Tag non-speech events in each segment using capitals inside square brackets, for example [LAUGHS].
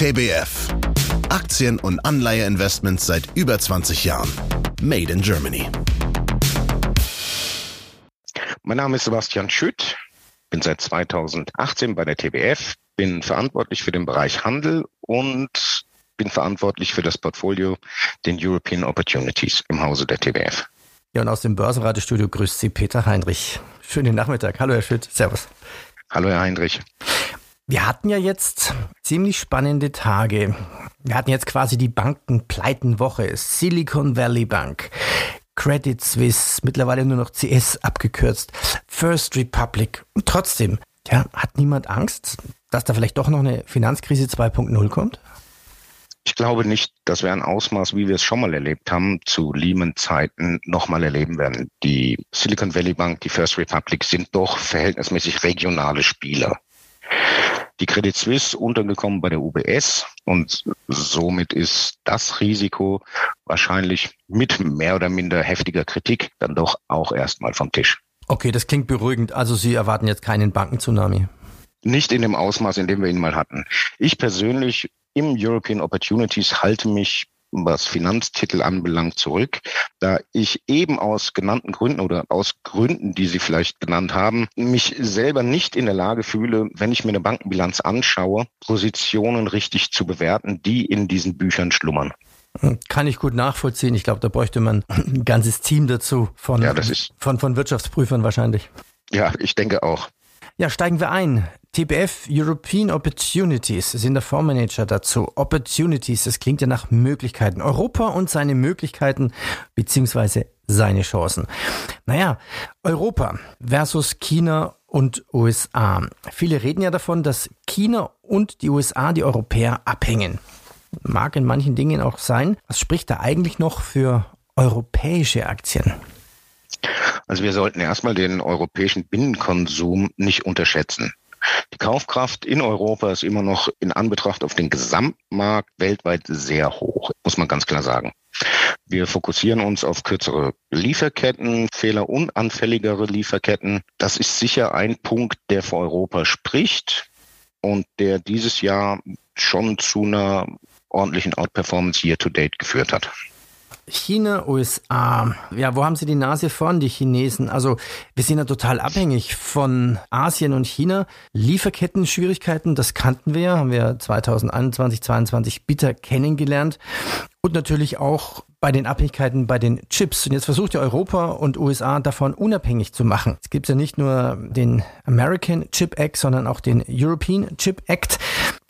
TBF. Aktien- und Anleiheinvestments seit über 20 Jahren. Made in Germany. Mein Name ist Sebastian Schütt, bin seit 2018 bei der TBF, bin verantwortlich für den Bereich Handel und bin verantwortlich für das Portfolio den European Opportunities im Hause der TBF. Ja, und aus dem Börsenratestudio grüßt Sie Peter Heinrich. Schönen Nachmittag. Hallo, Herr Schütt. Servus. Hallo, Herr Heinrich. Wir hatten ja jetzt ziemlich spannende Tage. Wir hatten jetzt quasi die Bankenpleitenwoche. Silicon Valley Bank, Credit Suisse, mittlerweile nur noch CS abgekürzt, First Republic. Und trotzdem, ja, hat niemand Angst, dass da vielleicht doch noch eine Finanzkrise 2.0 kommt? Ich glaube nicht, dass wir ein Ausmaß, wie wir es schon mal erlebt haben, zu Lehman-Zeiten nochmal erleben werden. Die Silicon Valley Bank, die First Republic sind doch verhältnismäßig regionale Spieler. Die Credit Suisse untergekommen bei der UBS und somit ist das Risiko wahrscheinlich mit mehr oder minder heftiger Kritik dann doch auch erstmal vom Tisch. Okay, das klingt beruhigend. Also Sie erwarten jetzt keinen Bankenzunami. Nicht in dem Ausmaß, in dem wir ihn mal hatten. Ich persönlich im European Opportunities halte mich was Finanztitel anbelangt, zurück, da ich eben aus genannten Gründen oder aus Gründen, die Sie vielleicht genannt haben, mich selber nicht in der Lage fühle, wenn ich mir eine Bankenbilanz anschaue, Positionen richtig zu bewerten, die in diesen Büchern schlummern. Kann ich gut nachvollziehen. Ich glaube, da bräuchte man ein ganzes Team dazu von, ja, von, von Wirtschaftsprüfern wahrscheinlich. Ja, ich denke auch. Ja, steigen wir ein. TBF European Opportunities sind der Fondsmanager dazu. Opportunities, das klingt ja nach Möglichkeiten. Europa und seine Möglichkeiten beziehungsweise seine Chancen. Naja, Europa versus China und USA. Viele reden ja davon, dass China und die USA die Europäer abhängen. Mag in manchen Dingen auch sein. Was spricht da eigentlich noch für europäische Aktien? Also wir sollten erstmal den europäischen Binnenkonsum nicht unterschätzen. Die Kaufkraft in Europa ist immer noch in Anbetracht auf den Gesamtmarkt weltweit sehr hoch, muss man ganz klar sagen. Wir fokussieren uns auf kürzere Lieferketten, fehlerunanfälligere Lieferketten. Das ist sicher ein Punkt, der für Europa spricht und der dieses Jahr schon zu einer ordentlichen Outperformance year to date geführt hat. China, USA. Ja, wo haben sie die Nase vorn, die Chinesen? Also, wir sind ja total abhängig von Asien und China. Lieferketten-Schwierigkeiten, das kannten wir, haben wir 2021, 2022 bitter kennengelernt. Und natürlich auch bei den Abhängigkeiten bei den Chips. Und jetzt versucht ja Europa und USA davon unabhängig zu machen. Es gibt ja nicht nur den American Chip Act, sondern auch den European Chip Act.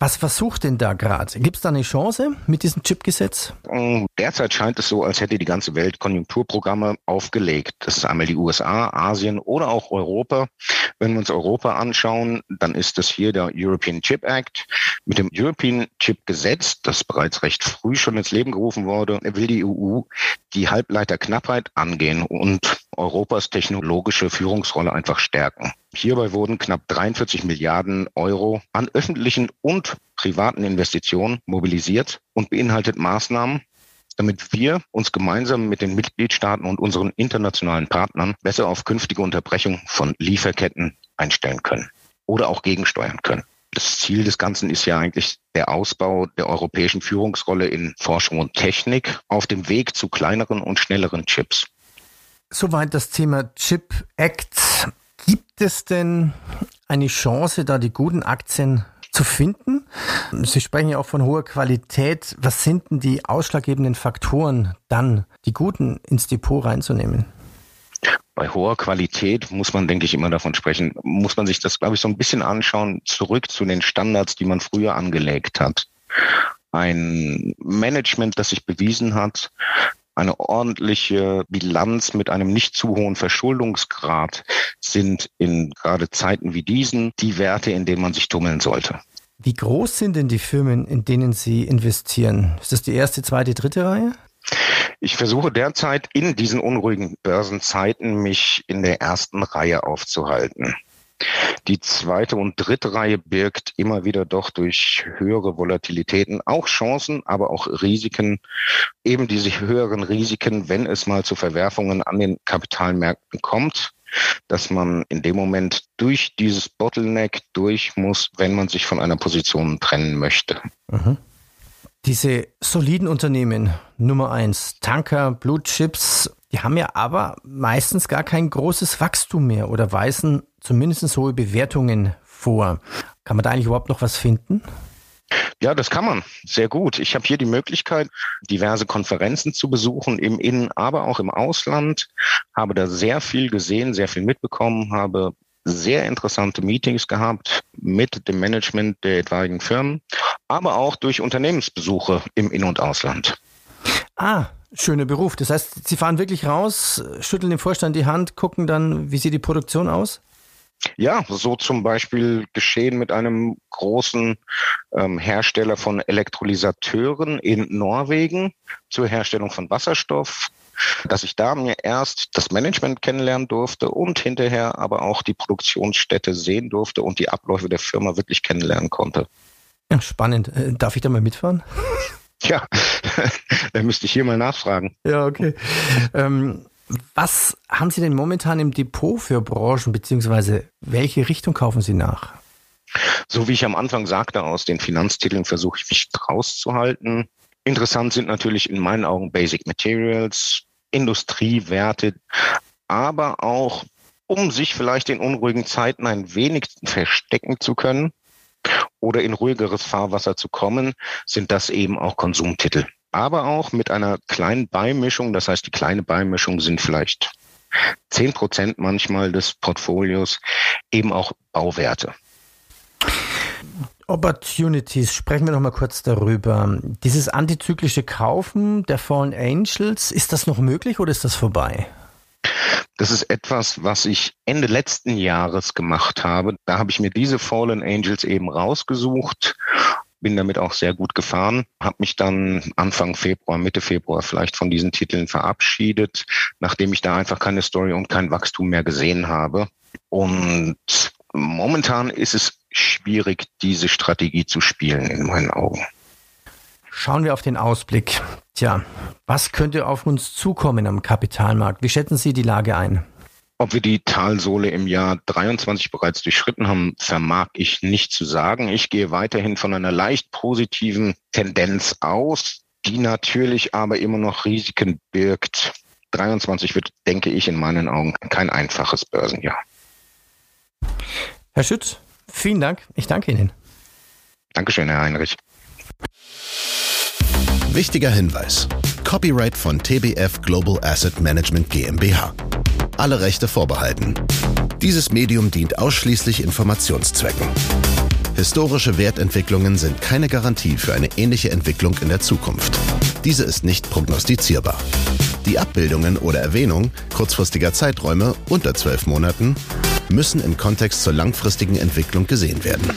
Was versucht denn da gerade? Gibt es da eine Chance mit diesem Chipgesetz? Mm, derzeit scheint es so, als hätte die ganze Welt Konjunkturprogramme aufgelegt. Das ist einmal die USA, Asien oder auch Europa. Wenn wir uns Europa anschauen, dann ist das hier der European Chip Act. Mit dem European Chip Gesetz, das bereits recht früh schon ins Leben gerufen wurde, will die EU die Halbleiterknappheit angehen und Europas technologische Führungsrolle einfach stärken. Hierbei wurden knapp 43 Milliarden Euro an öffentlichen und privaten Investitionen mobilisiert und beinhaltet Maßnahmen, damit wir uns gemeinsam mit den Mitgliedstaaten und unseren internationalen Partnern besser auf künftige Unterbrechung von Lieferketten einstellen können oder auch gegensteuern können. Das Ziel des Ganzen ist ja eigentlich der Ausbau der europäischen Führungsrolle in Forschung und Technik auf dem Weg zu kleineren und schnelleren Chips. Soweit das Thema Chip Act. Gibt es denn eine Chance, da die guten Aktien zu finden? Sie sprechen ja auch von hoher Qualität. Was sind denn die ausschlaggebenden Faktoren, dann die guten ins Depot reinzunehmen? Bei hoher Qualität muss man, denke ich, immer davon sprechen, muss man sich das, glaube ich, so ein bisschen anschauen, zurück zu den Standards, die man früher angelegt hat. Ein Management, das sich bewiesen hat, eine ordentliche Bilanz mit einem nicht zu hohen Verschuldungsgrad sind in gerade Zeiten wie diesen die Werte, in denen man sich tummeln sollte. Wie groß sind denn die Firmen, in denen Sie investieren? Ist das die erste, zweite, dritte Reihe? Ich versuche derzeit in diesen unruhigen Börsenzeiten mich in der ersten Reihe aufzuhalten. Die zweite und dritte Reihe birgt immer wieder doch durch höhere Volatilitäten auch Chancen, aber auch Risiken. Eben diese höheren Risiken, wenn es mal zu Verwerfungen an den Kapitalmärkten kommt, dass man in dem Moment durch dieses Bottleneck durch muss, wenn man sich von einer Position trennen möchte. Mhm. Diese soliden Unternehmen, Nummer eins, Tanker, Blue Chips, die haben ja aber meistens gar kein großes Wachstum mehr oder weisen zumindest hohe Bewertungen vor. Kann man da eigentlich überhaupt noch was finden? Ja, das kann man sehr gut. Ich habe hier die Möglichkeit, diverse Konferenzen zu besuchen, im Innen, aber auch im Ausland. Habe da sehr viel gesehen, sehr viel mitbekommen, habe sehr interessante Meetings gehabt mit dem Management der etwaigen Firmen, aber auch durch Unternehmensbesuche im In- und Ausland. Ah, schöner Beruf. Das heißt, Sie fahren wirklich raus, schütteln dem Vorstand die Hand, gucken dann, wie sieht die Produktion aus? Ja, so zum Beispiel geschehen mit einem großen ähm, Hersteller von Elektrolysateuren in Norwegen zur Herstellung von Wasserstoff, dass ich da mir erst das Management kennenlernen durfte und hinterher aber auch die Produktionsstätte sehen durfte und die Abläufe der Firma wirklich kennenlernen konnte. Ja, spannend. Äh, darf ich da mal mitfahren? [LAUGHS] Ja, [LAUGHS] dann müsste ich hier mal nachfragen. Ja, okay. Ähm, was haben Sie denn momentan im Depot für Branchen, beziehungsweise welche Richtung kaufen Sie nach? So wie ich am Anfang sagte, aus den Finanztiteln versuche ich mich rauszuhalten. Interessant sind natürlich in meinen Augen Basic Materials, Industriewerte, aber auch, um sich vielleicht in unruhigen Zeiten ein wenig verstecken zu können oder in ruhigeres Fahrwasser zu kommen, sind das eben auch Konsumtitel aber auch mit einer kleinen Beimischung. Das heißt, die kleine Beimischung sind vielleicht zehn Prozent manchmal des Portfolios, eben auch Bauwerte. Opportunities, sprechen wir noch mal kurz darüber. Dieses antizyklische Kaufen der Fallen Angels, ist das noch möglich oder ist das vorbei? Das ist etwas, was ich Ende letzten Jahres gemacht habe. Da habe ich mir diese Fallen Angels eben rausgesucht bin damit auch sehr gut gefahren, habe mich dann Anfang Februar, Mitte Februar vielleicht von diesen Titeln verabschiedet, nachdem ich da einfach keine Story und kein Wachstum mehr gesehen habe. Und momentan ist es schwierig, diese Strategie zu spielen in meinen Augen. Schauen wir auf den Ausblick. Tja, was könnte auf uns zukommen am Kapitalmarkt? Wie schätzen Sie die Lage ein? Ob wir die Talsohle im Jahr 23 bereits durchschritten haben, vermag ich nicht zu sagen. Ich gehe weiterhin von einer leicht positiven Tendenz aus, die natürlich aber immer noch Risiken birgt. 23 wird, denke ich, in meinen Augen kein einfaches Börsenjahr. Herr Schütz, vielen Dank. Ich danke Ihnen. Dankeschön, Herr Heinrich. Wichtiger Hinweis. Copyright von TBF Global Asset Management GmbH. Alle Rechte vorbehalten. Dieses Medium dient ausschließlich Informationszwecken. Historische Wertentwicklungen sind keine Garantie für eine ähnliche Entwicklung in der Zukunft. Diese ist nicht prognostizierbar. Die Abbildungen oder Erwähnung kurzfristiger Zeiträume unter zwölf Monaten müssen im Kontext zur langfristigen Entwicklung gesehen werden.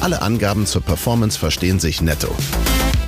Alle Angaben zur Performance verstehen sich netto.